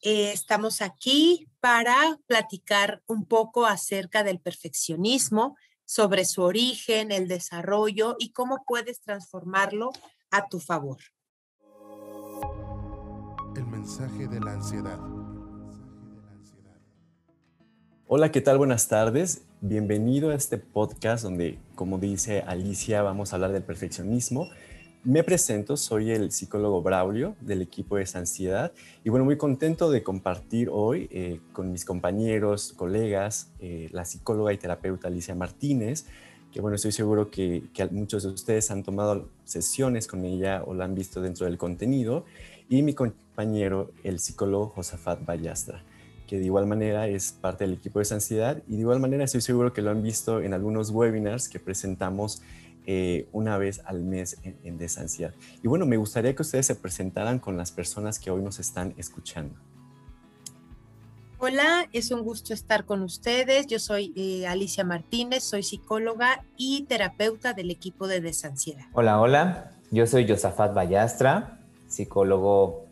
Eh, estamos aquí para platicar un poco acerca del perfeccionismo, sobre su origen, el desarrollo y cómo puedes transformarlo a tu favor. El mensaje de la ansiedad. Hola, ¿qué tal? Buenas tardes. Bienvenido a este podcast donde, como dice Alicia, vamos a hablar del perfeccionismo me presento, soy el psicólogo Braulio del equipo de Ansiedad y bueno, muy contento de compartir hoy eh, con mis compañeros, colegas, eh, la psicóloga y terapeuta Alicia Martínez, que bueno, estoy seguro que, muchos de ustedes han tomado sesiones con ella o la han visto dentro del contenido, y mi compañero, el psicólogo Josafat Ballastra que de igual manera es parte del equipo de Ansiedad y de igual manera estoy seguro que lo han visto en algunos webinars que presentamos eh, una vez al mes en, en Desansiedad. Y bueno, me gustaría que ustedes se presentaran con las personas que hoy nos están escuchando. Hola, es un gusto estar con ustedes. Yo soy eh, Alicia Martínez, soy psicóloga y terapeuta del equipo de Desansiedad. Hola, hola. Yo soy Josafat Ballastra, psicólogo,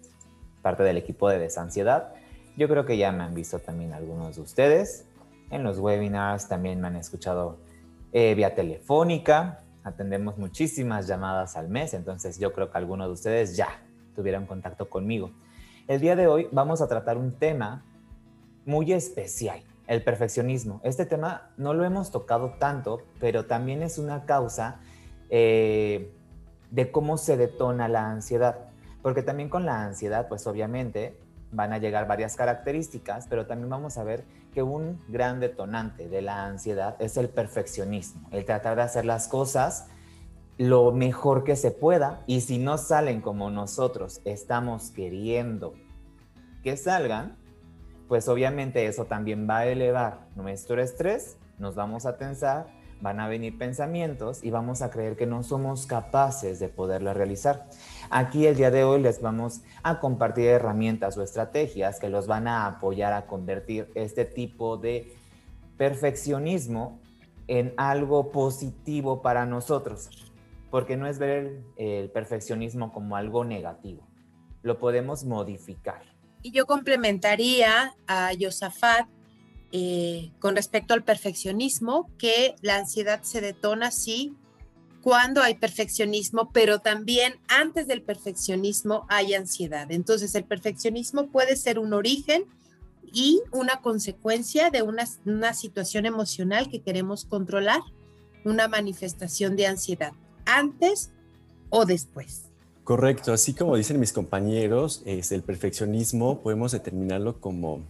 parte del equipo de Desansiedad. Yo creo que ya me han visto también algunos de ustedes. En los webinars también me han escuchado eh, vía telefónica atendemos muchísimas llamadas al mes, entonces yo creo que algunos de ustedes ya tuvieron contacto conmigo. El día de hoy vamos a tratar un tema muy especial, el perfeccionismo. Este tema no lo hemos tocado tanto, pero también es una causa eh, de cómo se detona la ansiedad, porque también con la ansiedad, pues obviamente van a llegar varias características, pero también vamos a ver que un gran detonante de la ansiedad es el perfeccionismo, el tratar de hacer las cosas lo mejor que se pueda. Y si no salen como nosotros estamos queriendo que salgan, pues obviamente eso también va a elevar nuestro estrés, nos vamos a tensar, van a venir pensamientos y vamos a creer que no somos capaces de poderlo realizar. Aquí el día de hoy les vamos a compartir herramientas o estrategias que los van a apoyar a convertir este tipo de perfeccionismo en algo positivo para nosotros, porque no es ver el, perfeccionismo como algo negativo, lo podemos modificar. Y yo complementaría a Yosafat eh, con respecto al perfeccionismo, que la ansiedad se detona, sí, cuando hay perfeccionismo, pero también antes del perfeccionismo hay ansiedad. Entonces el perfeccionismo puede ser un origen y una consecuencia de una, una situación emocional que queremos controlar, una manifestación de ansiedad, antes o después. Correcto, así como dicen mis compañeros, es el perfeccionismo podemos determinarlo como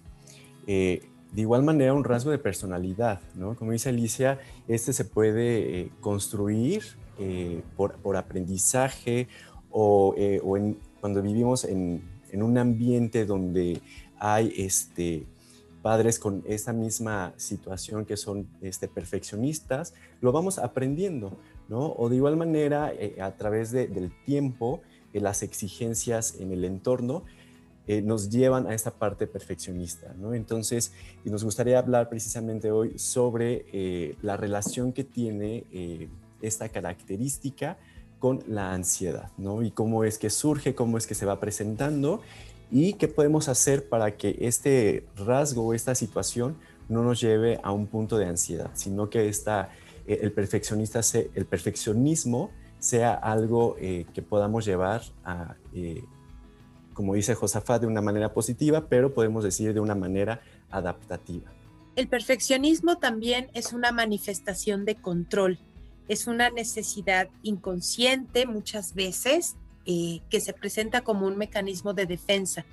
eh, de igual manera un rasgo de personalidad, ¿no? Como dice Alicia, este se puede eh, construir eh, por, aprendizaje o, eh, cuando vivimos en, un ambiente donde hay este, padres con esa misma situación que son este, perfeccionistas, lo vamos aprendiendo, ¿no? O de igual manera, a través del tiempo, las exigencias en el entorno, nos llevan a esta parte perfeccionista, ¿no? Entonces, y nos gustaría hablar precisamente hoy sobre la relación que tiene esta característica con la ansiedad, ¿no? Y cómo es que surge, cómo es que se va presentando y qué podemos hacer para que este rasgo o esta situación no nos lleve a un punto de ansiedad, sino que esta, eh, el, perfeccionista el perfeccionismo sea algo eh, que podamos llevar a, eh, como dice Josafat, de una manera positiva, pero podemos decir de una manera adaptativa. El perfeccionismo también es una manifestación de control es una necesidad inconsciente muchas veces eh, que se presenta como un mecanismo de defensa.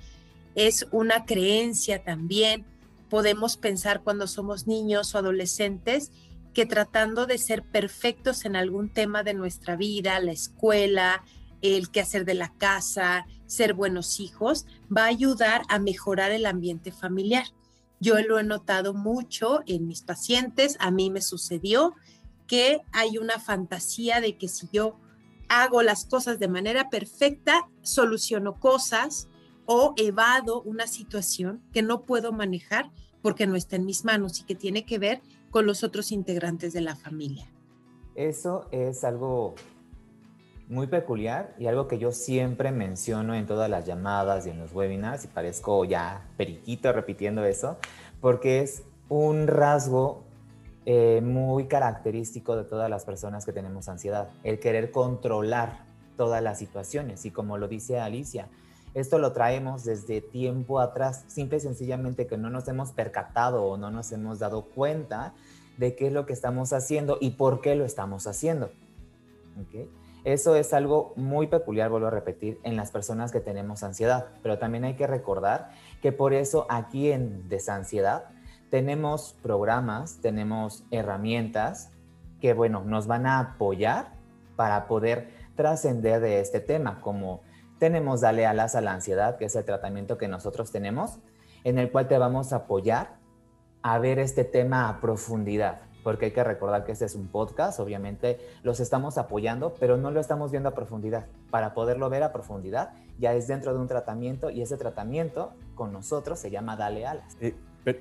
Es una creencia también. Podemos pensar cuando somos niños o adolescentes que tratando de ser perfectos en algún tema de nuestra vida, la escuela, el quehacer de la casa, ser buenos hijos, va a ayudar a mejorar el ambiente familiar. Yo lo he notado mucho en mis pacientes, a mí me sucedió que hay una fantasía de que si yo hago las cosas de manera perfecta, soluciono cosas o evado una situación que no puedo manejar porque no está en mis manos y que tiene que ver con los otros integrantes de la familia. Eso es algo muy peculiar y algo que yo siempre menciono en todas las llamadas y en los webinars, y parezco ya periquito repitiendo eso, porque es un rasgo eh, muy característico de todas las personas que tenemos ansiedad, el querer controlar todas las situaciones. Y como lo dice Alicia, esto lo traemos desde tiempo atrás, simple y sencillamente que no nos hemos percatado o no nos hemos dado cuenta de qué es lo que estamos haciendo y por qué lo estamos haciendo. Eso es algo muy peculiar, vuelvo a repetir, en las personas que tenemos ansiedad, pero también hay que recordar que por eso aquí en Desansiedad tenemos programas, tenemos herramientas que, bueno, nos van a apoyar para poder trascender de este tema, como tenemos Dale Alas a la Ansiedad, que es el tratamiento que nosotros tenemos, en el cual te vamos a apoyar a ver este tema a profundidad, porque hay que recordar que este es un podcast, obviamente los estamos apoyando, pero no lo estamos viendo a profundidad. Para poderlo ver a profundidad, ya es dentro de un tratamiento y ese tratamiento con nosotros se llama Dale Alas. Eh,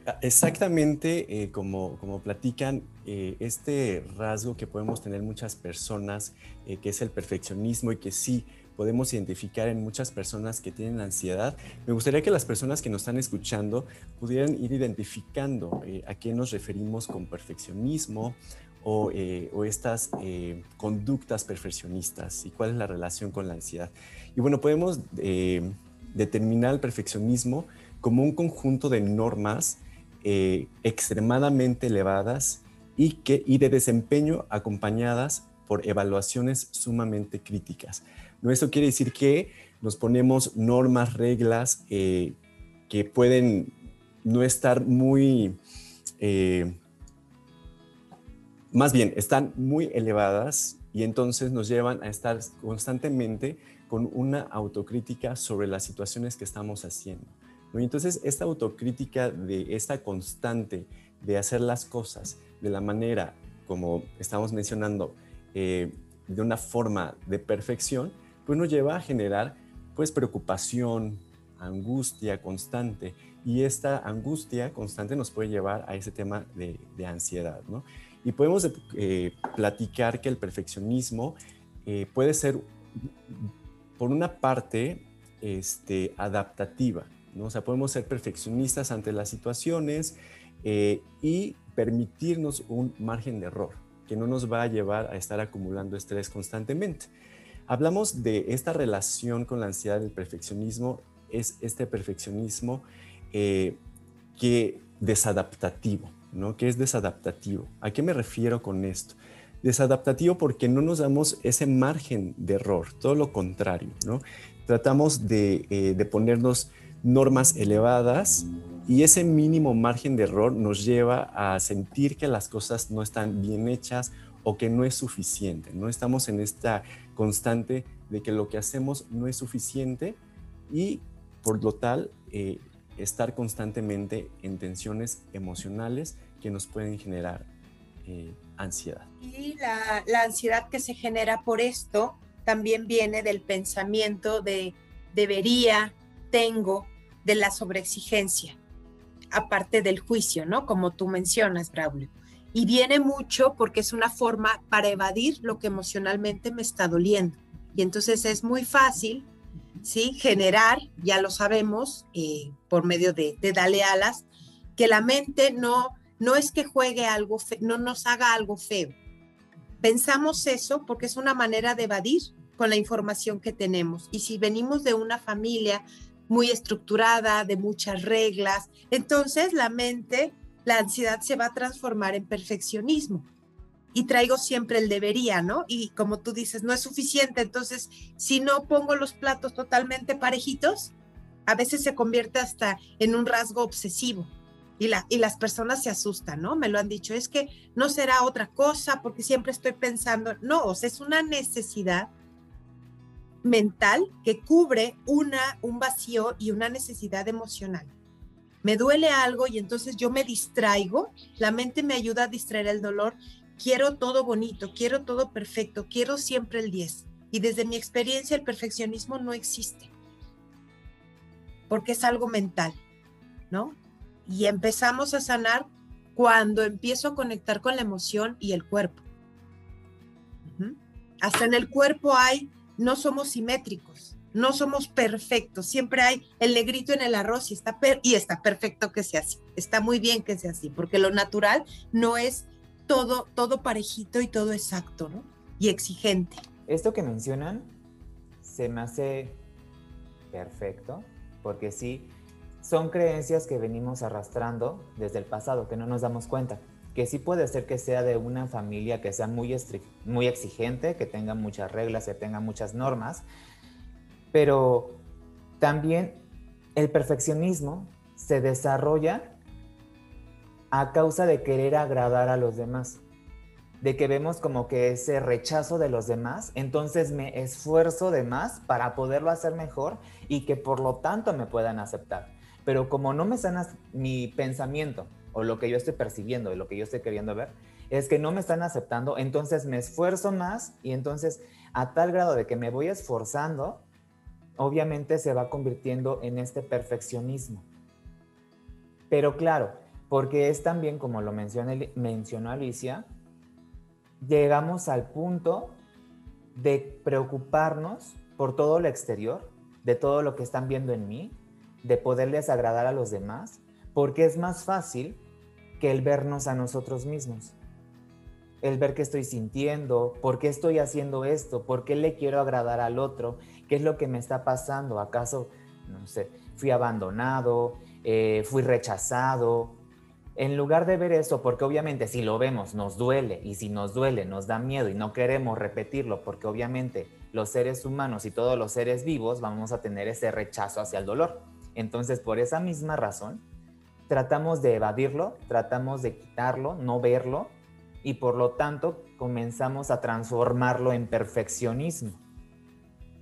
ah, exactamente eh, como, como platican, eh, este rasgo que podemos tener muchas personas, que es el perfeccionismo y que sí, podemos identificar en muchas personas que tienen ansiedad. Me gustaría que las personas que nos están escuchando pudieran ir identificando eh, a qué nos referimos con perfeccionismo o, eh, estas eh, conductas perfeccionistas y cuál es la relación con la ansiedad. Y bueno, podemos determinar el perfeccionismo como un conjunto de normas extremadamente elevadas y, que, y de desempeño acompañadas por evaluaciones sumamente críticas. ¿No? Eso quiere decir que nos ponemos normas, reglas eh, que pueden no estar muy, eh, más bien, están muy elevadas y entonces nos llevan a estar constantemente con una autocrítica sobre las situaciones que estamos haciendo. Y entonces esta autocrítica de esta constante de hacer las cosas de la manera como estamos mencionando, eh, de una forma de perfección, pues nos lleva a generar pues preocupación, angustia constante y esta angustia constante nos puede llevar a ese tema de, ansiedad, ¿no? Y podemos eh, platicar que el perfeccionismo eh, puede ser, por una parte, este, adaptativa, ¿no? O sea, podemos ser perfeccionistas ante las situaciones eh, y permitirnos un margen de error que no nos va a llevar a estar acumulando estrés constantemente. Hablamos de esta relación con la ansiedad del perfeccionismo, es este perfeccionismo eh, que desadaptativo, ¿no? Que es desadaptativo. ¿A qué me refiero con esto? Desadaptativo porque no nos damos ese margen de error, todo lo contrario, ¿no? Tratamos de, eh, de ponernos normas elevadas y ese mínimo margen de error nos lleva a sentir que las cosas no están bien hechas o que no es suficiente. No estamos en esta constante de que lo que hacemos no es suficiente y por lo tal eh, estar constantemente en tensiones emocionales que nos pueden generar eh, ansiedad. Y la, la ansiedad que se genera por esto también viene del pensamiento de debería, tengo, de la sobreexigencia, aparte del juicio, ¿no? Como tú mencionas, Braulio y viene mucho porque es una forma para evadir lo que emocionalmente me está doliendo. Y entonces es muy fácil, ¿sí? Generar, ya lo sabemos, eh, por medio de, de Dale Alas, que la mente no, no es que juegue algo, no nos haga algo feo. Pensamos eso porque es una manera de evadir con la información que tenemos. Y si venimos de una familia muy estructurada, de muchas reglas, entonces la mente la ansiedad se va a transformar en perfeccionismo. Y traigo siempre el debería, ¿no? Y como tú dices, no es suficiente. Entonces, si no pongo los platos totalmente parejitos, a veces se convierte hasta en un rasgo obsesivo. Y, la, y las personas se asustan, ¿no? Me lo han dicho, es que no será otra cosa porque siempre estoy pensando, no, o sea, es una necesidad mental que cubre un vacío y una necesidad emocional me duele algo y entonces yo me distraigo, la mente me ayuda a distraer el dolor, quiero todo bonito, quiero todo perfecto, quiero siempre el 10. Y desde mi experiencia el perfeccionismo no existe, porque es algo mental, ¿no? Y empezamos a sanar cuando empiezo a conectar con la emoción y el cuerpo. Hasta en el cuerpo hay, no somos simétricos, no somos perfectos, siempre hay el negrito en el arroz y está, y está perfecto que sea así, está muy bien que sea así, porque lo natural no es todo, todo parejito y todo exacto. Y exigente. Esto que mencionan se me hace perfecto, porque sí, son creencias que venimos arrastrando desde el pasado, que no nos damos cuenta. Que sí puede ser que sea de una familia que sea muy, muy exigente, que tenga muchas reglas, que tenga muchas normas, pero también el perfeccionismo se desarrolla a causa de querer agradar a los demás, de que vemos como que ese rechazo de los demás, entonces me esfuerzo de más para poderlo hacer mejor y que por lo tanto me puedan aceptar. Pero como no me sanas mi pensamiento o lo que yo estoy percibiendo y lo que yo estoy queriendo ver, es que no me están aceptando, entonces me esfuerzo más y entonces a tal grado de que me voy esforzando, obviamente se va convirtiendo en este perfeccionismo. Pero claro, porque es también, como lo mencionó Alicia, llegamos al punto de preocuparnos por todo lo exterior, de todo lo que están viendo en mí, de poderles agradar a los demás, porque es más fácil que el vernos a nosotros mismos. El ver qué estoy sintiendo, por qué estoy haciendo esto, por qué le quiero agradar al otro, qué es lo que me está pasando, acaso, no sé, fui abandonado, eh, fui rechazado, en lugar de ver eso, porque obviamente si lo vemos nos duele y si nos duele nos da miedo y no queremos repetirlo porque obviamente los seres humanos y todos los seres vivos vamos a tener ese rechazo hacia el dolor. Entonces por esa misma razón tratamos de evadirlo, tratamos de quitarlo, no verlo y por lo tanto comenzamos a transformarlo en perfeccionismo.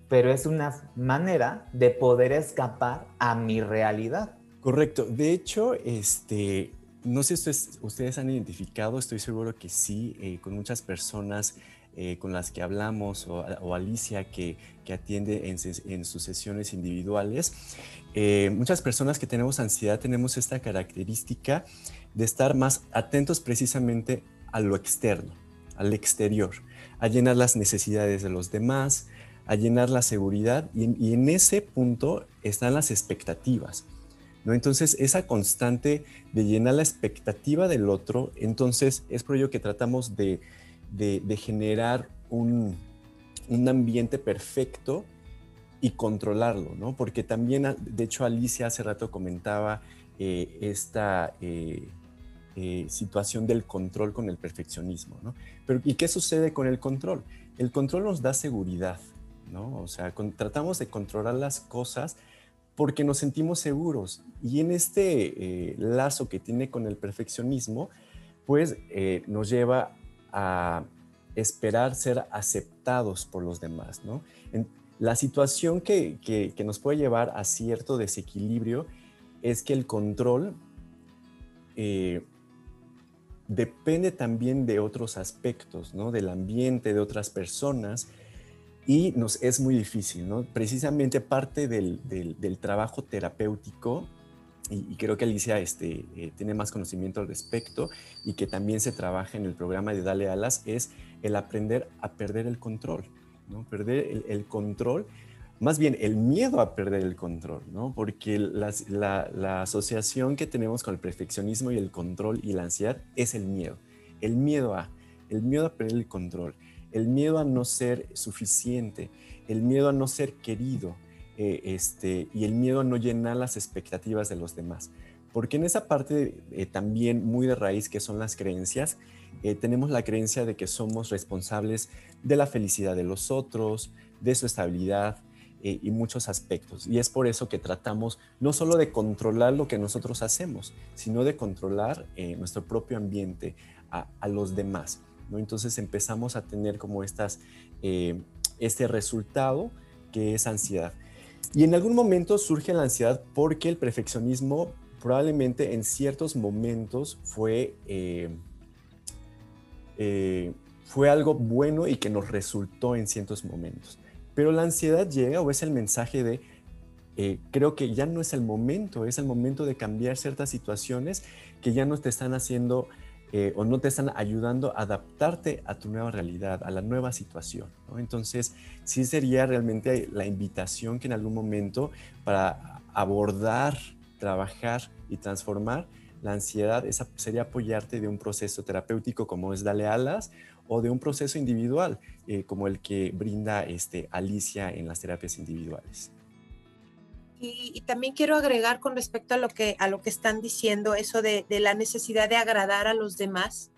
Pero es una manera de poder escapar a mi realidad. Correcto. De hecho, este, no sé si ustedes, han identificado, estoy seguro que sí, eh, con muchas personas eh, con las que hablamos o, Alicia que, atiende en, sus sesiones individuales. Eh, muchas personas que tenemos ansiedad tenemos esta característica de estar más atentos precisamente a lo externo, al exterior, a llenar las necesidades de los demás, a llenar la seguridad y en ese punto están las expectativas. ¿no? Entonces, esa constante de llenar la expectativa del otro, entonces es por ello que tratamos de, generar un, ambiente perfecto y controlarlo, ¿no? Porque también, de hecho, Alicia hace rato comentaba eh, esta eh, eh, situación del control con el perfeccionismo, ¿no? Pero, ¿y qué sucede con el control? El control nos da seguridad, ¿no? O sea, tratamos de controlar las cosas porque nos sentimos seguros. Y en este eh, lazo que tiene con el perfeccionismo, pues eh, nos lleva a esperar ser aceptados por los demás, ¿no? la situación que, nos puede llevar a cierto desequilibrio es que el control eh, depende también de otros aspectos, ¿no? Del ambiente, de otras personas, y nos es muy difícil, ¿no? Precisamente parte del, trabajo terapéutico, y, creo que Alicia este, eh, tiene más conocimiento al respecto, y que también se trabaja en el programa de Dale Alas, es el aprender a perder el control, ¿no? Perder el, control, más bien el miedo a perder el control, ¿no? Porque la, asociación que tenemos con el perfeccionismo y el control y la ansiedad es el miedo. El miedo a, el miedo a perder el control el miedo a no ser suficiente, el miedo a no ser querido eh, este, y el miedo a no llenar las expectativas de los demás. Porque en esa parte eh, también muy de raíz que son las creencias, eh, tenemos la creencia de que somos responsables de la felicidad de los otros, de su estabilidad y muchos aspectos. Y es por eso que tratamos no solo de controlar lo que nosotros hacemos, sino de controlar nuestro propio ambiente, a los demás. Entonces empezamos a tener como estas, eh, este resultado que es ansiedad. Y en algún momento surge la ansiedad porque el perfeccionismo probablemente en ciertos momentos fue, eh, eh, fue algo bueno y que nos resultó en ciertos momentos. Pero la ansiedad llega o es el mensaje de, creo que ya no es el momento, es el momento de cambiar ciertas situaciones que ya no te están haciendo eh, o no te están ayudando a adaptarte a tu nueva realidad, a la nueva situación. Entonces, sí sería realmente la invitación que en algún momento para abordar, trabajar y transformar la ansiedad esa sería apoyarte de un proceso terapéutico como es Dale Alas o de un proceso individual eh, como el que brinda este, Alicia en las terapias individuales. Y, también quiero agregar con respecto a lo que, a lo que están diciendo, eso de, de la necesidad de agradar a los demás.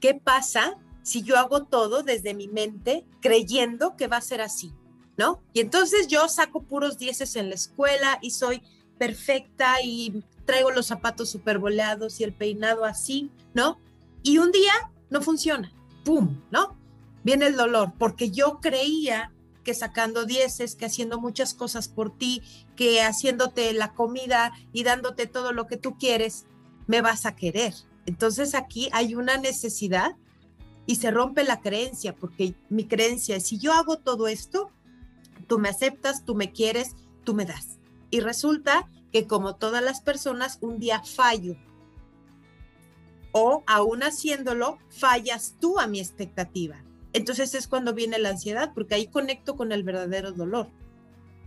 ¿Qué pasa si yo hago todo desde mi mente creyendo que va a ser así? ¿No? Y entonces yo saco puros dieces en la escuela y soy perfecta y traigo los zapatos super boleados y el peinado así, ¿no? Y un día no funciona, ¡pum! ¿No? Viene el dolor, porque yo creía que sacando dieces, que haciendo muchas cosas por ti, que haciéndote la comida y dándote todo lo que tú quieres, me vas a querer. Entonces aquí hay una necesidad y se rompe la creencia, porque mi creencia es, si yo hago todo esto, tú me aceptas, tú me quieres, tú me das. Y resulta que como todas las personas, un día fallo. O aún haciéndolo, fallas tú a mi expectativa. Entonces es cuando viene la ansiedad, porque ahí conecto con el verdadero dolor.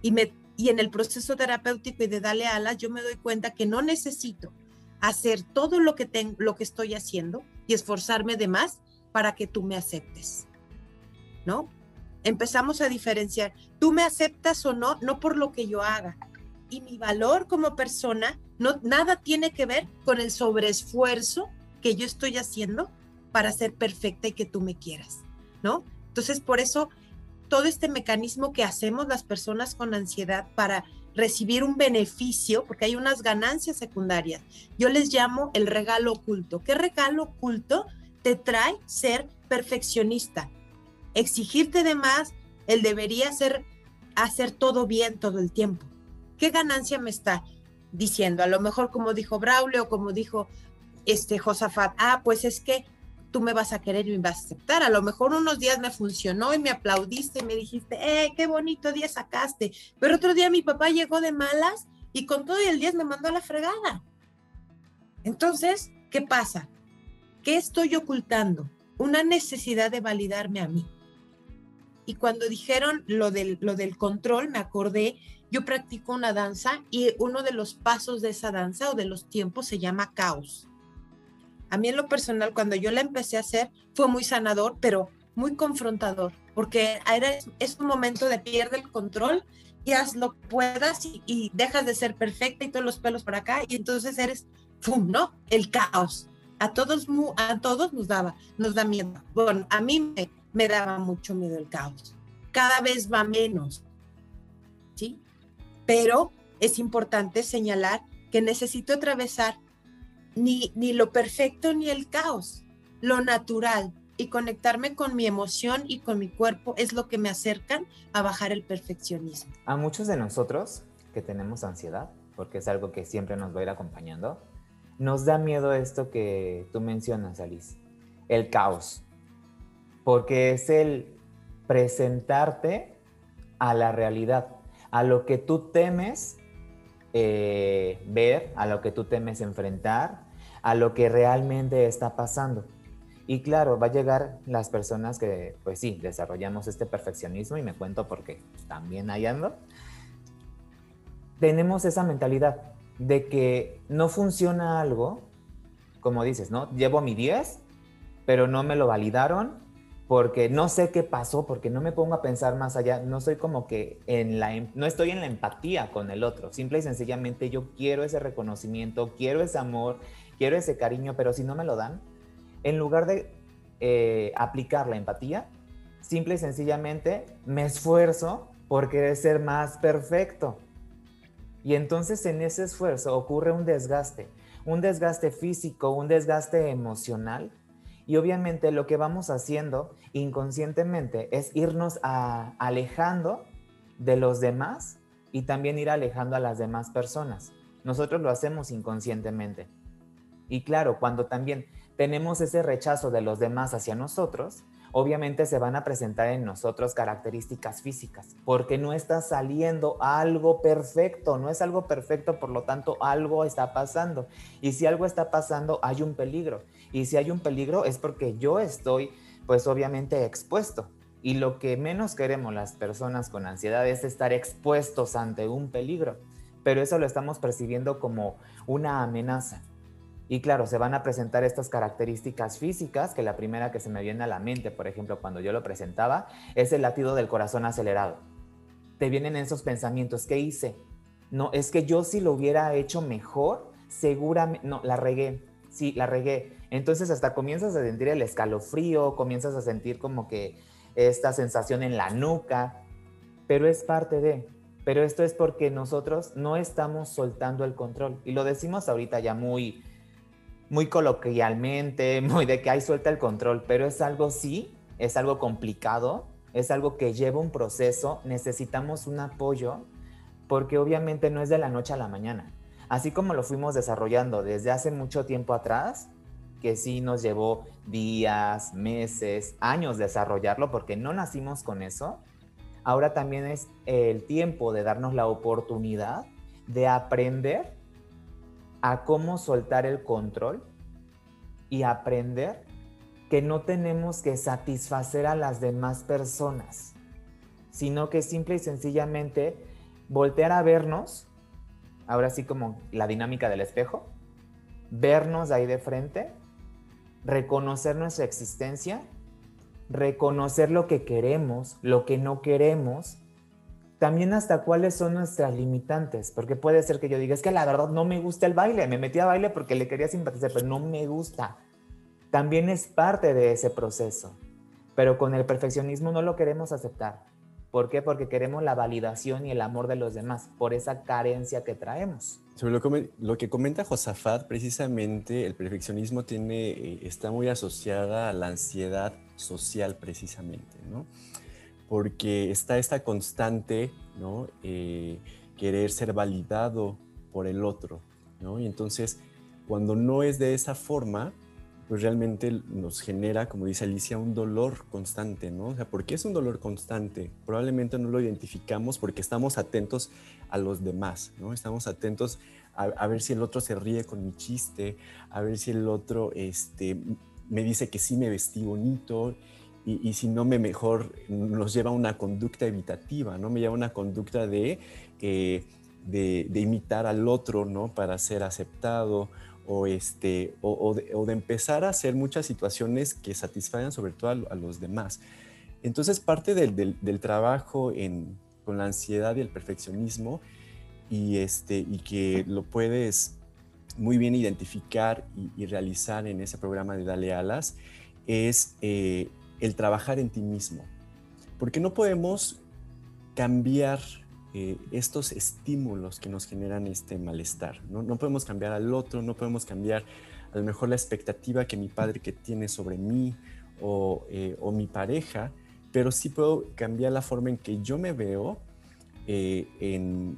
Y, me, y en el proceso terapéutico y de darle alas, yo me doy cuenta que no necesito hacer todo lo que, tengo, lo que estoy haciendo y esforzarme de más para que tú me aceptes. ¿No? Empezamos a diferenciar, tú me aceptas o no, no por lo que yo haga, y mi valor como persona no nada tiene que ver con el sobreesfuerzo que yo estoy haciendo para ser perfecta y que tú me quieras, ¿no? Entonces, por eso todo este mecanismo que hacemos las personas con ansiedad para recibir un beneficio, porque hay unas ganancias secundarias, yo les llamo el regalo oculto. ¿Qué regalo oculto te trae ser perfeccionista? Exigirte de más, el debería ser hacer todo bien todo el tiempo. ¿qué ganancia me está diciendo? A lo mejor como dijo Braulio como dijo este Josafat, ah, pues es que tú me vas a querer y me vas a aceptar. A lo mejor unos días me funcionó y me aplaudiste y me dijiste, eh, qué bonito día sacaste. Pero otro día mi papá llegó de malas y con todo el día me mandó a la fregada. Entonces, ¿qué pasa? ¿Qué estoy ocultando? Una necesidad de validarme a mí. Y cuando dijeron lo del, lo del control, me acordé yo practico una danza y uno de los pasos de esa danza o de los tiempos se llama caos. A mí en lo personal, cuando yo la empecé a hacer, fue muy sanador, pero muy confrontador, porque era, es un momento de pierde el control y haz lo que puedas y, dejas de ser perfecta y todos los pelos para acá y entonces eres, ¡pum!, ¿no? El caos. A todos, a todos nos daba, nos da miedo. Bueno, a mí me, me daba mucho miedo el caos. Cada vez va menos, ¿sí? pero es importante señalar que necesito atravesar ni, ni lo perfecto ni el caos, lo natural y conectarme con mi emoción y con mi cuerpo es lo que me acercan a bajar el perfeccionismo. A muchos de nosotros que tenemos ansiedad, porque es algo que siempre nos va a ir acompañando, nos da miedo esto que tú mencionas, Alice, el caos, porque es el presentarte a la realidad a lo que tú temes eh, ver, a lo que tú temes enfrentar, a lo que realmente está pasando. Y claro, va a llegar las personas que, pues sí, desarrollamos este perfeccionismo y me cuento porque también ahí ando. Tenemos esa mentalidad de que no funciona algo, como dices, ¿no? Llevo mi 10, pero no me lo validaron porque no sé qué pasó, porque no me pongo a pensar más allá, no soy como que en la, em, no estoy en la empatía con el otro, simple y sencillamente yo quiero ese reconocimiento, quiero ese amor, quiero ese cariño, pero si no me lo dan, en lugar de eh, aplicar la empatía, simple y sencillamente me esfuerzo por querer ser más perfecto. Y entonces en ese esfuerzo ocurre un desgaste, un desgaste físico, un desgaste emocional y obviamente lo que vamos haciendo inconscientemente es irnos alejando de los demás y también ir alejando a las demás personas. Nosotros lo hacemos inconscientemente. Y claro, cuando también tenemos ese rechazo de los demás hacia nosotros, obviamente se van a presentar en nosotros características físicas, porque no está saliendo algo perfecto, no es algo perfecto, por lo tanto algo está pasando. Y si algo está pasando, hay un peligro. Y si hay un peligro es porque yo estoy, pues obviamente expuesto. Y lo que menos queremos las personas con ansiedad es estar expuestos ante un peligro, pero eso lo estamos percibiendo como una amenaza. Y claro, se van a presentar estas características físicas, que la primera que se me viene a la mente, por ejemplo, cuando yo lo presentaba, es el latido del corazón acelerado. Te vienen esos pensamientos, ¿qué hice? No, es que yo si lo hubiera hecho mejor, seguramente, no, la regué, sí, la regué. Entonces hasta comienzas a sentir el escalofrío, comienzas a sentir como que esta sensación en la nuca, pero es parte de, pero esto es porque nosotros no estamos soltando el control. Y lo decimos ahorita ya muy, muy coloquialmente, muy de que hay suelta el control, pero es algo sí, es algo complicado, es algo que lleva un proceso, necesitamos un apoyo, porque obviamente no es de la noche a la mañana. Así como lo fuimos desarrollando desde hace mucho tiempo atrás, que sí nos llevó días, meses, años desarrollarlo, porque no nacimos con eso, ahora también es el tiempo de darnos la oportunidad de aprender a cómo soltar el control y aprender que no tenemos que satisfacer a las demás personas, sino que simple y sencillamente voltear a vernos, ahora sí como la dinámica del espejo, vernos ahí de frente, reconocer nuestra existencia, reconocer lo que queremos, lo que no queremos también hasta cuáles son nuestras limitantes, porque puede ser que yo diga, es que la verdad no me gusta el baile, me metí a baile porque le quería simpatizar, pero no me gusta. También es parte de ese proceso, pero con el perfeccionismo no lo queremos aceptar. ¿Por qué? Porque queremos la validación y el amor de los demás, por esa carencia que traemos. Lo, que, lo que comenta Josafat, precisamente el perfeccionismo tiene, eh, está muy asociada a la ansiedad social, precisamente, ¿no? porque está esta constante, ¿no? Eh, querer ser validado por el otro, ¿no? Y entonces, cuando no es de esa forma, pues realmente nos genera, como dice Alicia, un dolor constante, ¿no? O sea, ¿por qué es un dolor constante? Probablemente no lo identificamos porque estamos atentos a los demás, ¿no? Estamos atentos a, a, ver si el otro se ríe con mi chiste, a ver si el otro este, me dice que sí me vestí bonito y, si no me mejor nos lleva a una conducta evitativa, ¿no? Me lleva a una conducta de, eh, de, imitar al otro, ¿no? Para ser aceptado o, este, o, de, empezar a hacer muchas situaciones que satisfagan sobre todo a, los demás. Entonces parte del, del, trabajo en, con la ansiedad y el perfeccionismo y, este, y que lo puedes muy bien identificar y, realizar en ese programa de Dale Alas es eh, el trabajar en ti mismo. Porque no podemos cambiar eh, estos estímulos que nos generan este malestar. ¿no? ¿no? podemos cambiar al otro, no podemos cambiar a lo mejor la expectativa que mi padre que tiene sobre mí o, eh, o mi pareja, pero sí puedo cambiar la forma en que yo me veo, eh, en,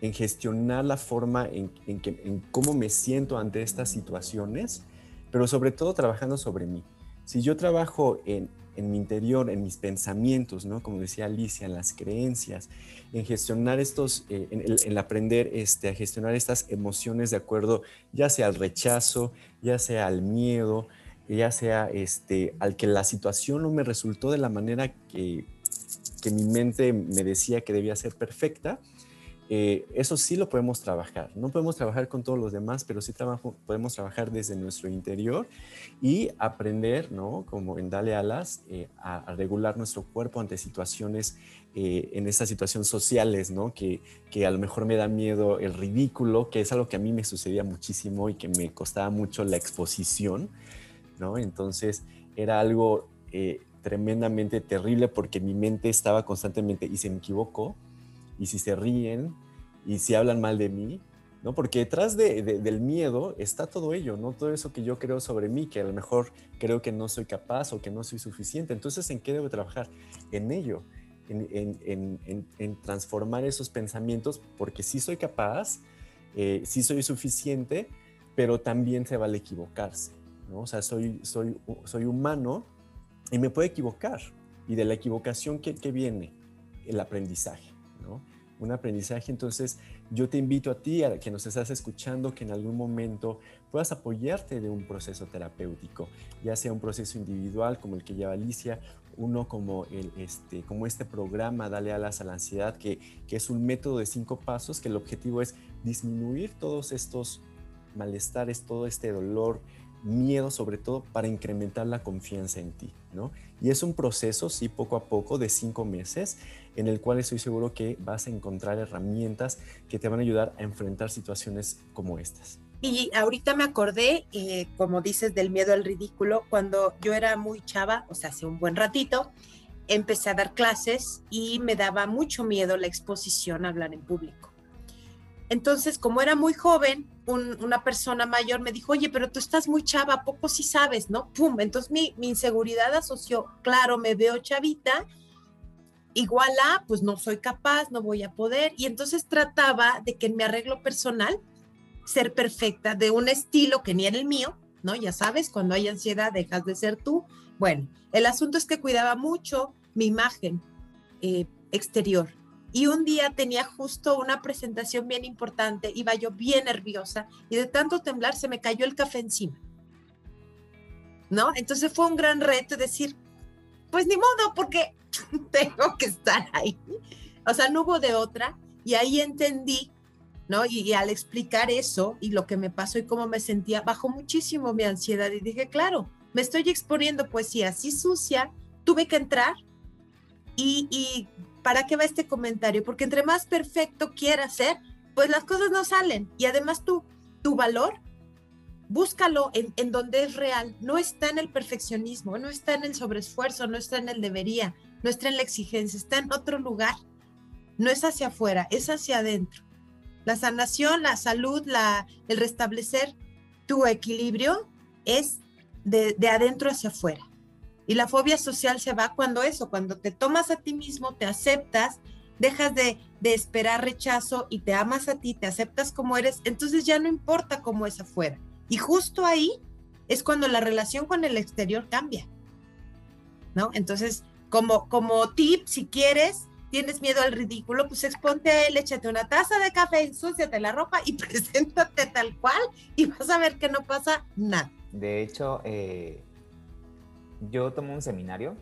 en, gestionar la forma en, en, cómo me siento ante estas situaciones, pero sobre todo trabajando sobre mí. Si yo trabajo en, mi interior, en mis pensamientos, ¿no? Como decía Alicia, en las creencias, en gestionar estos, eh, en, aprender este, a gestionar estas emociones de acuerdo, ya sea al rechazo, ya sea al miedo, ya sea este, al que la situación no me resultó de la manera que, que mi mente me decía que debía ser perfecta, eh, eso sí lo podemos trabajar. No podemos trabajar con todos los demás, pero sí trabajo, podemos trabajar desde nuestro interior y aprender, ¿no? Como en Dale Alas, eh, a, regular nuestro cuerpo ante situaciones, eh, en estas situaciones sociales, ¿no? Que, que, a lo mejor me da miedo el ridículo, que es algo que a mí me sucedía muchísimo y que me costaba mucho la exposición, ¿no? Entonces era algo tremendamente terrible porque mi mente estaba constantemente, y se me equivocó, y si se ríen y si hablan mal de mí, ¿no? Porque detrás de, del miedo está todo ello, ¿no? Todo eso que yo creo sobre mí, que a lo mejor creo que no soy capaz o que no soy suficiente. Entonces, ¿en qué debo trabajar? En ello, en, en, en, transformar esos pensamientos, porque sí soy capaz, eh, sí soy suficiente, pero también se vale equivocarse, ¿no? O sea, soy, soy, soy humano y me puedo equivocar. Y de la equivocación, ¿qué, qué viene? El aprendizaje. Un aprendizaje. Entonces, yo te invito a ti, a que nos estás escuchando, que en algún momento puedas apoyarte de un proceso terapéutico, ya sea un proceso individual como el que lleva Alicia, uno como, el, este, como este programa Dale alas a la ansiedad, que, que es un método de cinco pasos, que el objetivo es disminuir todos estos malestares, todo este dolor, miedo sobre todo para incrementar la confianza en ti, ¿no? Y es un proceso, sí, poco a poco, de cinco meses, en el cual estoy seguro que vas a encontrar herramientas que te van a ayudar a enfrentar situaciones como estas. Y ahorita me acordé, eh, como dices, del miedo al ridículo, cuando yo era muy chava, o sea, hace un buen ratito, empecé a dar clases y me daba mucho miedo la exposición a hablar en público. Entonces, como era muy joven, una persona mayor me dijo, oye, pero tú estás muy chava, ¿a poco sí sabes, no? Pum, entonces mi, mi inseguridad asoció, claro, me veo chavita, igual a, pues no soy capaz, no voy a poder. Y entonces trataba de que en mi arreglo personal, ser perfecta, de un estilo que ni era el mío, ¿no? Ya sabes, cuando hay ansiedad dejas de ser tú. Bueno, el asunto es que cuidaba mucho mi imagen eh, exterior y un día tenía justo una presentación bien importante, iba yo bien nerviosa y de tanto temblar se me cayó el café encima. ¿No? Entonces fue un gran reto decir, pues ni modo, porque tengo que estar ahí. O sea, no hubo de otra y ahí entendí, ¿no? Y, y, al explicar eso y lo que me pasó y cómo me sentía, bajó muchísimo mi ansiedad y dije, claro, me estoy exponiendo poesía así sucia, tuve que entrar y, ¿para qué va este comentario? Porque entre más perfecto quieras ser, pues las cosas no salen. Y además tú, tu valor, búscalo en, en, donde es real. No está en el perfeccionismo, no está en el sobreesfuerzo, no está en el debería, no está en la exigencia, está en otro lugar. No es hacia afuera, es hacia adentro. La sanación, la salud, la, el restablecer tu equilibrio es de, de adentro hacia afuera. Y la fobia social se va cuando eso, cuando te tomas a ti mismo, te aceptas, dejas de, de, esperar rechazo y te amas a ti, te aceptas como eres, entonces ya no importa cómo es afuera. Y justo ahí es cuando la relación con el exterior cambia. ¿No? Entonces, como, como tip, si quieres, tienes miedo al ridículo, pues exponte a él, échate una taza de café, ensúciate la ropa y preséntate tal cual y vas a ver que no pasa nada. De hecho, eh, yo tomé un seminario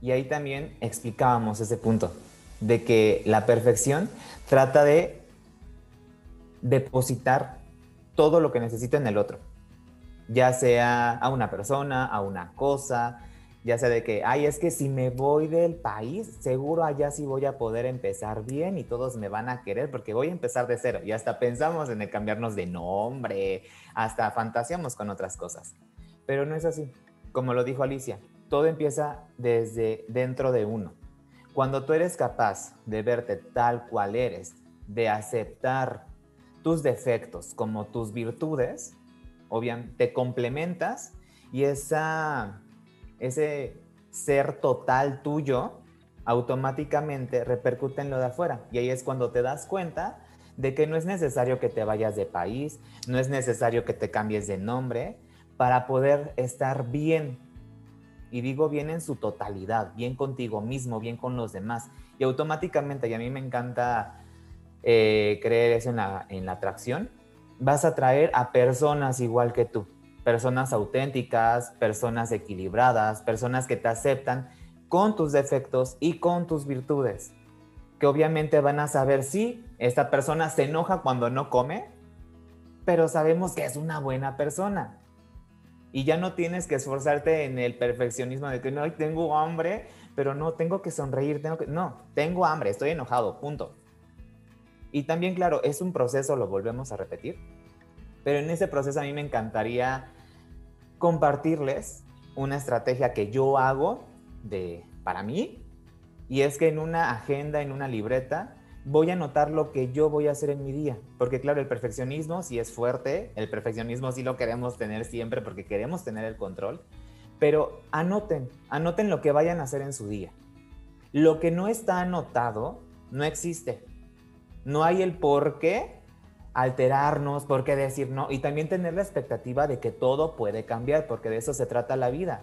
y ahí también explicábamos ese punto de que la perfección trata de depositar todo lo que necesita en el otro, ya sea a una persona, a una cosa, ya sea de que, ay, es que si me voy del país, seguro allá sí voy a poder empezar bien y todos me van a querer porque voy a empezar de cero. Y hasta pensamos en el cambiarnos de nombre, hasta fantaseamos con otras cosas. Pero no es así. Como lo dijo Alicia, todo empieza desde dentro de uno. Cuando tú eres capaz de verte tal cual eres, de aceptar tus defectos como tus virtudes, obviamente te complementas y esa, ese ser total tuyo automáticamente repercute en lo de afuera. Y ahí es cuando te das cuenta de que no es necesario que te vayas de país, no es necesario que te cambies de nombre, para poder estar bien. Y digo bien en su totalidad, bien contigo mismo, bien con los demás. Y automáticamente, y a mí me encanta eh, creer eso en la, en atracción, vas a atraer a personas igual que tú. Personas auténticas, personas equilibradas, personas que te aceptan con tus defectos y con tus virtudes. Que obviamente van a saber si esta persona se enoja cuando no come, pero sabemos que es una buena persona y ya no tienes que esforzarte en el perfeccionismo de que no tengo hambre, pero no tengo que sonreír, tengo no, tengo hambre, estoy enojado, punto. Y también claro, es un proceso, lo volvemos a repetir, pero en ese proceso a mí me encantaría compartirles una estrategia que yo hago de para mí y es que en una agenda, en una libreta, voy a anotar lo que yo voy a hacer en mi día. Porque claro, el perfeccionismo sí es fuerte, el perfeccionismo sí lo queremos tener siempre porque queremos tener el control, pero anoten, anoten lo que vayan a hacer en su día. Lo que no está anotado no existe. No hay el por qué alterarnos, por qué decir no, y también tener la expectativa de que todo puede cambiar, porque de eso se trata la vida.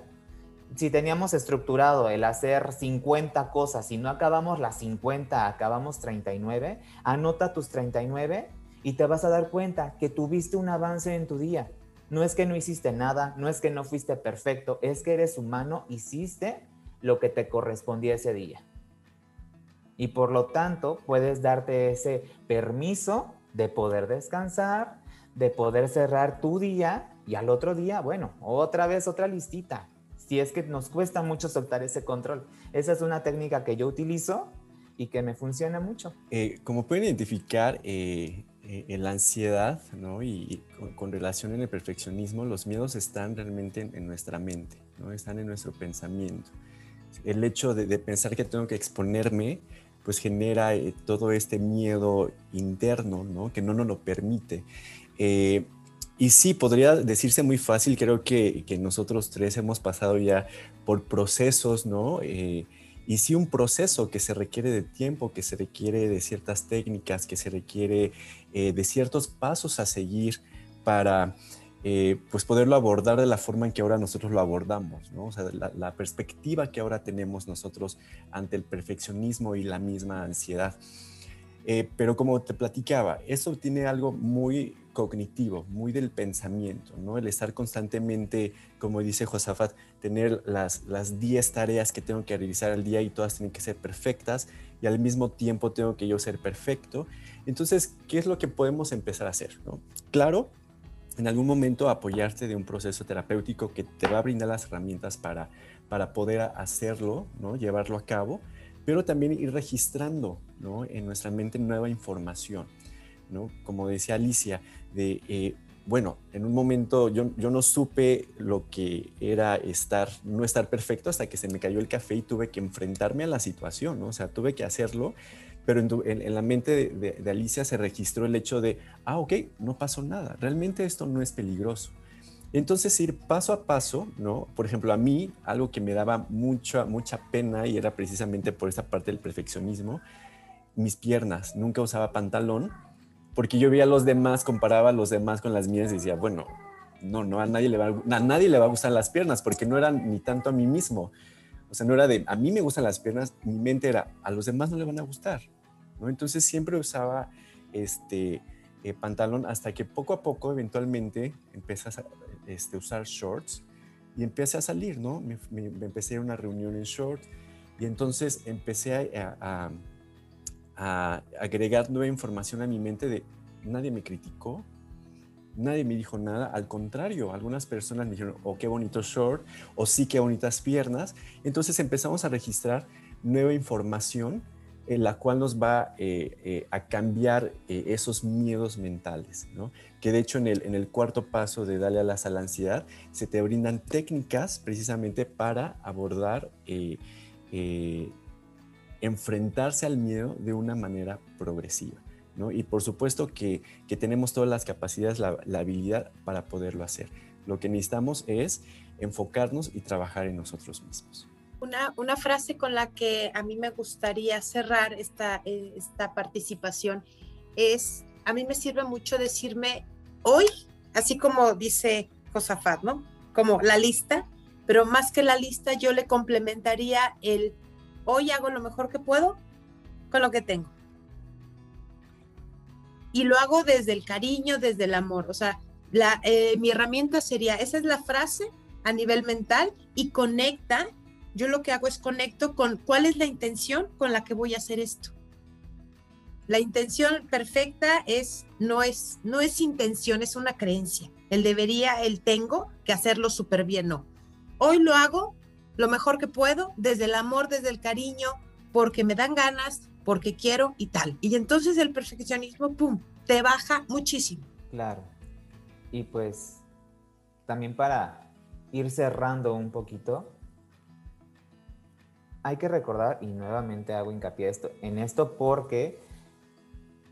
Si teníamos estructurado el hacer 50 cosas y no acabamos las 50, acabamos 39, anota tus 39 y te vas a dar cuenta que tuviste un avance en tu día. No es que no hiciste nada, no es que no fuiste perfecto, es que eres humano, hiciste lo que te correspondía ese día. Y por lo tanto, puedes darte ese permiso de poder descansar, de poder cerrar tu día y al otro día, bueno, otra vez otra listita. Si es que nos cuesta mucho soltar ese control. Esa es una técnica que yo utilizo y que me funciona mucho. Eh, como pueden identificar, eh, eh, en la ansiedad ¿no? y, con, relación en el perfeccionismo, los miedos están realmente en, nuestra mente, ¿no? están en nuestro pensamiento. El hecho de, de pensar que tengo que exponerme pues genera eh, todo este miedo interno, ¿no? Que no nos lo permite. Eh, y sí, podría decirse muy fácil, creo que, que, nosotros tres hemos pasado ya por procesos, ¿no? Eh, y sí un proceso que se requiere de tiempo, que se requiere de ciertas técnicas, que se requiere de ciertos pasos a seguir para eh, pues poderlo abordar de la forma en que ahora nosotros lo abordamos, ¿no? O sea, la, perspectiva que ahora tenemos nosotros ante el perfeccionismo y la misma ansiedad. Eh, pero como te platicaba, eso tiene algo muy cognitivo, muy del pensamiento, ¿no? El estar constantemente, como dice Josafat, tener las 10 tareas que tengo que realizar al día y todas tienen que ser perfectas y al mismo tiempo tengo que yo ser perfecto. Entonces, ¿qué es lo que podemos empezar a hacer? ¿no? Claro, en algún momento apoyarte de un proceso terapéutico que te va a brindar las herramientas para, para poder hacerlo, ¿no? llevarlo a cabo, pero también ir registrando ¿no? en nuestra mente nueva información. ¿no? Como decía Alicia, de, eh, bueno, en un momento yo, yo no supe lo que era estar, no estar perfecto hasta que se me cayó el café y tuve que enfrentarme a la situación, ¿no? o sea, tuve que hacerlo pero en, la mente de, Alicia se registró el hecho de, ah, ok, no pasó nada, realmente esto no es peligroso. Entonces ir paso a paso, ¿no? Por ejemplo, a mí algo que me daba mucha, mucha pena y era precisamente por esa parte del perfeccionismo, mis piernas, nunca usaba pantalón, porque yo veía a los demás, comparaba a los demás con las mías y decía, bueno, no, no, a nadie le va a, nadie le va a gustar las piernas, porque no eran ni tanto a mí mismo. O sea, no era de, a mí me gustan las piernas, mi mente era, a los demás no le van a gustar. Entonces siempre usaba este eh, pantalón hasta que poco a poco eventualmente empecé a este, usar shorts y empecé a salir, ¿no? Me, empecé a una reunión en shorts y entonces empecé a, agregar nueva información a mi mente de nadie me criticó, nadie me dijo nada, al contrario, algunas personas me dijeron, oh, qué bonito short, o sí, qué bonitas piernas. Entonces empezamos a registrar nueva información en la cual nos va eh, eh, a cambiar eh, esos miedos mentales, ¿no? Que de hecho en el, cuarto paso de Dale alas a la ansiedad se te brindan técnicas precisamente para abordar, enfrentarse al miedo de una manera progresiva, ¿no? Y por supuesto que, tenemos todas las capacidades, la habilidad para poderlo hacer. Lo que necesitamos es enfocarnos y trabajar en nosotros mismos. Una, frase con la que a mí me gustaría cerrar esta, eh, esta participación es, a mí me sirve mucho decirme hoy, así como dice Josafat, ¿no? Como la lista, pero más que la lista yo le complementaría el hoy hago lo mejor que puedo con lo que tengo. Y lo hago desde el cariño, desde el amor. O sea, la, eh, mi herramienta sería, esa es la frase a nivel mental y conecta yo lo que hago es conecto con cuál es la intención con la que voy a hacer esto. La intención perfecta es no es no es intención, es una creencia. El debería, el tengo que hacerlo súper bien, no. Hoy lo hago lo mejor que puedo, desde el amor, desde el cariño, porque me dan ganas, porque quiero y tal. Y entonces el perfeccionismo, ¡pum!, te baja muchísimo. Claro. Y pues también para ir cerrando un poquito, hay que recordar, y nuevamente hago hincapié esto, en esto porque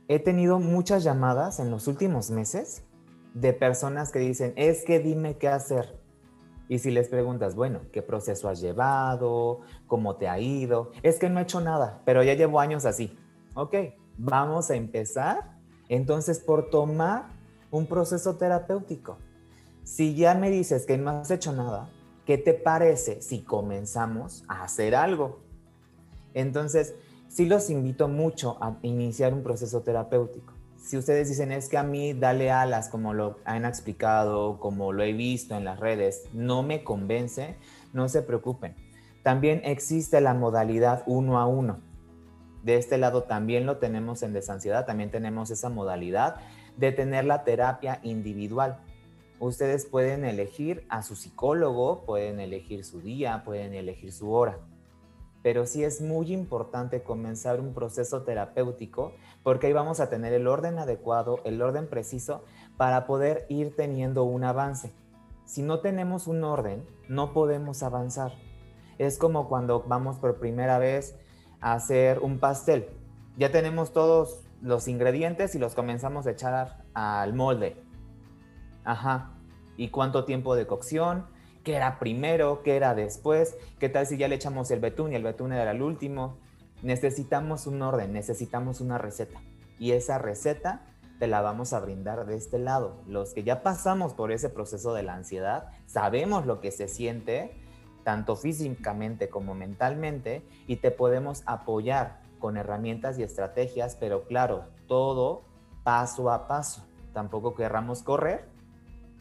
he tenido muchas llamadas en los últimos meses de personas que dicen, es que dime qué hacer. Y si les preguntas, bueno, ¿qué proceso has llevado? ¿Cómo te ha ido? Es que no he hecho nada, pero ya llevo años así. Ok, vamos a empezar entonces por tomar un proceso terapéutico. Si ya me dices que no has hecho nada, ¿qué te parece si comenzamos a hacer algo? Entonces, sí los invito mucho a iniciar un proceso terapéutico. Si ustedes dicen es que a mí dale alas, como lo han explicado, como lo he visto en las redes, no me convence, no se preocupen. También existe la modalidad uno a uno. De este lado también lo tenemos en desansiedad, también tenemos esa modalidad de tener la terapia individual. Ustedes pueden elegir a su psicólogo, pueden elegir su día, pueden elegir su hora. Pero sí es muy importante comenzar un proceso terapéutico porque ahí vamos a tener el orden adecuado, el orden preciso para poder ir teniendo un avance. Si no tenemos un orden, no podemos avanzar. Es como cuando vamos por primera vez a hacer un pastel. Ya tenemos todos los ingredientes y los comenzamos a echar al molde. Ajá. ¿Y cuánto tiempo de cocción? ¿Qué era primero? ¿Qué era después? ¿Qué tal si ya le echamos el betún y el betún era el último? Necesitamos un orden, necesitamos una receta. Y esa receta te la vamos a brindar de este lado. Los que ya pasamos por ese proceso de la ansiedad, sabemos lo que se siente, tanto físicamente como mentalmente, y te podemos apoyar con herramientas y estrategias, pero claro, todo paso a paso. Tampoco querramos correr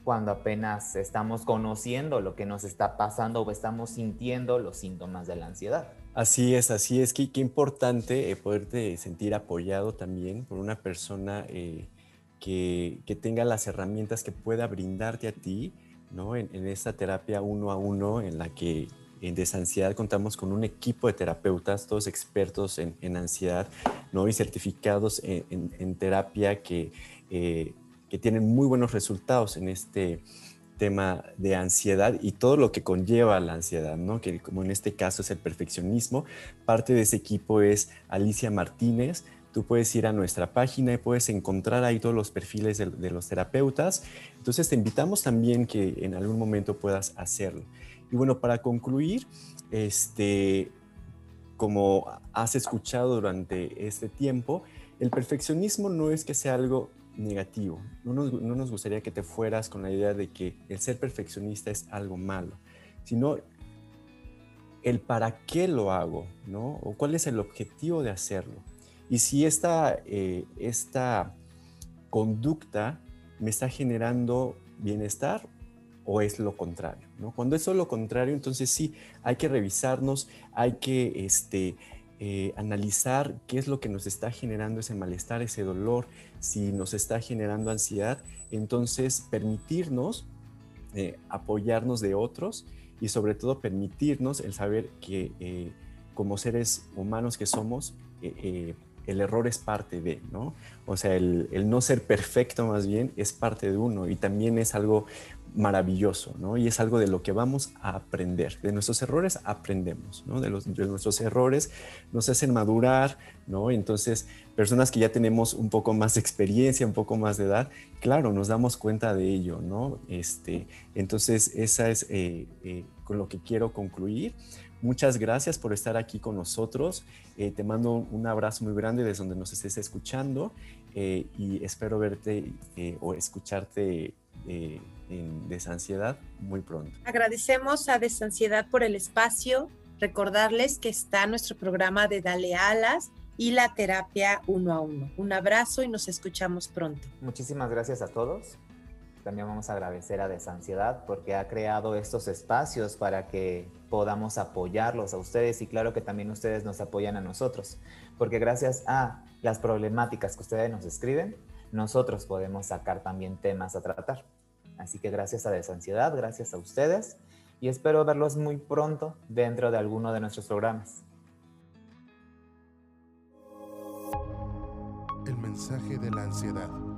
cuando apenas estamos conociendo lo que nos está pasando o estamos sintiendo los síntomas de la ansiedad. Así es, así es. Qué, qué importante eh, poderte sentir apoyado también por una persona eh, que, que, tenga las herramientas que pueda brindarte a ti, ¿no? En, en esta terapia uno a uno en la que en Desansiedad contamos con un equipo de terapeutas, todos expertos en, en ansiedad, ¿no? Y certificados en, en terapia que eh, que tienen muy buenos resultados en este tema de ansiedad y todo lo que conlleva la ansiedad, ¿no? que como en este caso es el perfeccionismo. Parte de ese equipo es Alicia Martínez. Tú puedes ir a nuestra página y puedes encontrar ahí todos los perfiles de, los terapeutas. Entonces te invitamos también que en algún momento puedas hacerlo. Y bueno, para concluir, este, como has escuchado durante este tiempo, el perfeccionismo no es que sea algo negativo. No nos, no nos, gustaría que te fueras con la idea de que el ser perfeccionista es algo malo, sino el para qué lo hago, ¿no? O cuál es el objetivo de hacerlo. Y si esta, eh, esta conducta me está generando bienestar o es lo contrario, ¿no? Cuando es lo contrario, entonces sí, hay que revisarnos, hay que este, eh, analizar qué es lo que nos está generando ese malestar, ese dolor, si nos está generando ansiedad, entonces permitirnos eh, apoyarnos de otros y sobre todo permitirnos el saber que eh, como seres humanos que somos, el error es parte de, ¿no? O sea, el, no ser perfecto más bien es parte de uno y también es algo maravilloso, ¿no? Y es algo de lo que vamos a aprender. De nuestros errores aprendemos, ¿no? De, nuestros errores nos hacen madurar, ¿no? Entonces, personas que ya tenemos un poco más de experiencia, un poco más de edad, claro, nos damos cuenta de ello, ¿no? Este, entonces, esa es eh, eh, con lo que quiero concluir. Muchas gracias por estar aquí con nosotros. Eh, te mando un abrazo muy grande desde donde nos estés escuchando y espero verte o escucharte en Desansiedad muy pronto. Agradecemos a Desansiedad por el espacio. Recordarles que está nuestro programa de Dale Alas y la terapia uno a uno. Un abrazo y nos escuchamos pronto. Muchísimas gracias a todos. También vamos a agradecer a Desansiedad porque ha creado estos espacios para que podamos apoyarlos a ustedes y claro que también ustedes nos apoyan a nosotros, porque gracias a las problemáticas que ustedes nos escriben, nosotros podemos sacar también temas a tratar. Así que gracias a Desansiedad, gracias a ustedes y espero verlos muy pronto dentro de alguno de nuestros programas. El mensaje de la ansiedad.